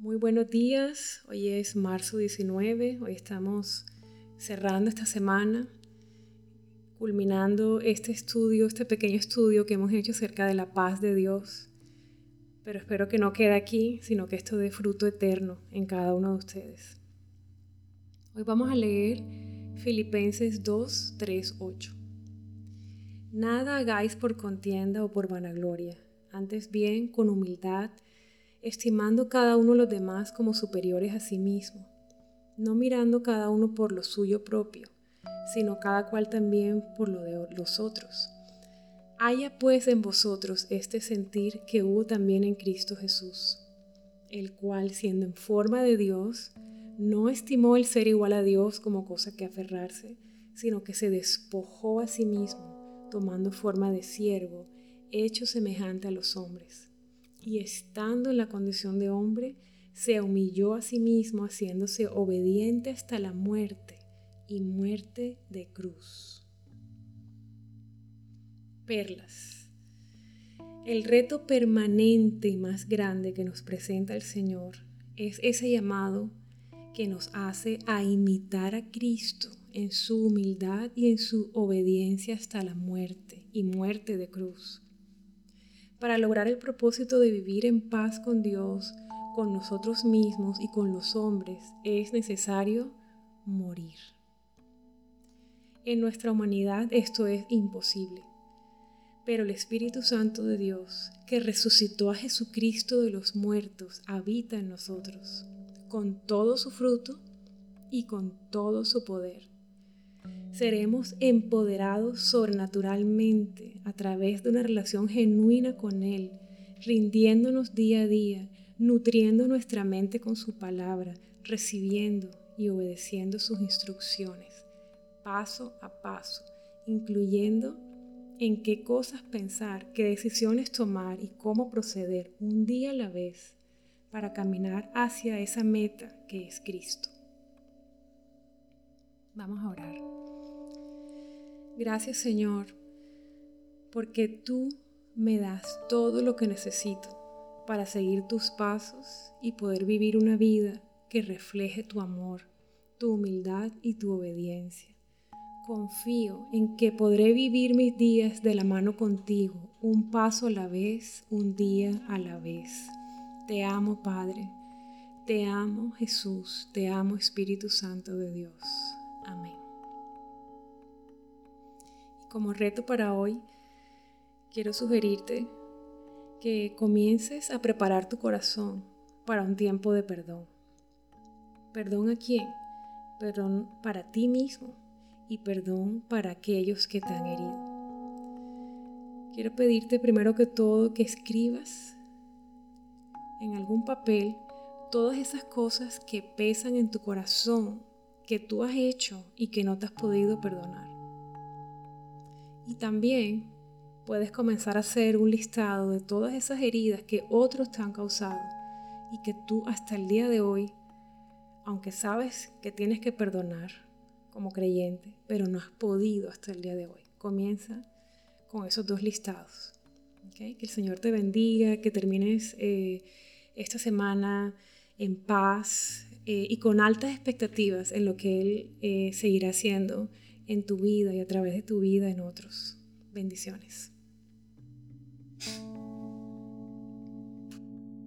Muy buenos días, hoy es marzo 19, hoy estamos cerrando esta semana, culminando este estudio, este pequeño estudio que hemos hecho acerca de la paz de Dios. Pero espero que no quede aquí, sino que esto dé fruto eterno en cada uno de ustedes. Hoy vamos a leer Filipenses 2, 3, 8. Nada hagáis por contienda o por vanagloria, antes bien con humildad, estimando cada uno los demás como superiores a sí mismo, no mirando cada uno por lo suyo propio, sino cada cual también por lo de los otros. Haya pues en vosotros este sentir que hubo también en Cristo Jesús, el cual, siendo en forma de Dios, no estimó el ser igual a Dios como cosa que aferrarse, sino que se despojó a sí mismo, tomando forma de siervo, hecho semejante a los hombres y estando en la condición de hombre, se humilló a sí mismo haciéndose obediente hasta la muerte y muerte de cruz. Perlas. El reto permanente y más grande que nos presenta el Señor es ese llamado que nos hace a imitar a Cristo en su humildad y en su obediencia hasta la muerte y muerte de cruz para lograr el propósito de vivir en paz con Dios, con nosotros mismos y con los hombres, es necesario morir. En nuestra humanidad esto es imposible, pero el Espíritu Santo de Dios, que resucitó a Jesucristo de los muertos, habita en nosotros, con todo su fruto y con todo su poder seremos empoderados sobrenaturalmente a través de una relación genuina con Él, rindiéndonos día a día, nutriendo nuestra mente con su palabra, recibiendo y obedeciendo sus instrucciones, paso a paso, incluyendo en qué cosas pensar, qué decisiones tomar y cómo proceder un día a la vez para caminar hacia esa meta que es Cristo. Vamos a orar. Gracias Señor, porque tú me das todo lo que necesito para seguir tus pasos y poder vivir una vida que refleje tu amor, tu humildad y tu obediencia. Confío en que podré vivir mis días de la mano contigo, un paso a la vez, un día a la vez. Te amo, Padre. Te amo, Jesús. Te amo, Espíritu Santo de Dios. Amén. Como reto para hoy, quiero sugerirte que comiences a preparar tu corazón para un tiempo de perdón. ¿Perdón a quién? Perdón para ti mismo y perdón para aquellos que te han herido. Quiero pedirte primero que todo que escribas en algún papel todas esas cosas que pesan en tu corazón, que tú has hecho y que no te has podido perdonar. Y también puedes comenzar a hacer un listado de todas esas heridas que otros te han causado y que tú hasta el día de hoy, aunque sabes que tienes que perdonar como creyente, pero no has podido hasta el día de hoy. Comienza con esos dos listados. Que el Señor te bendiga, que termines eh, esta semana en paz eh, y con altas expectativas en lo que Él eh, seguirá haciendo en tu vida y a través de tu vida en otros. Bendiciones.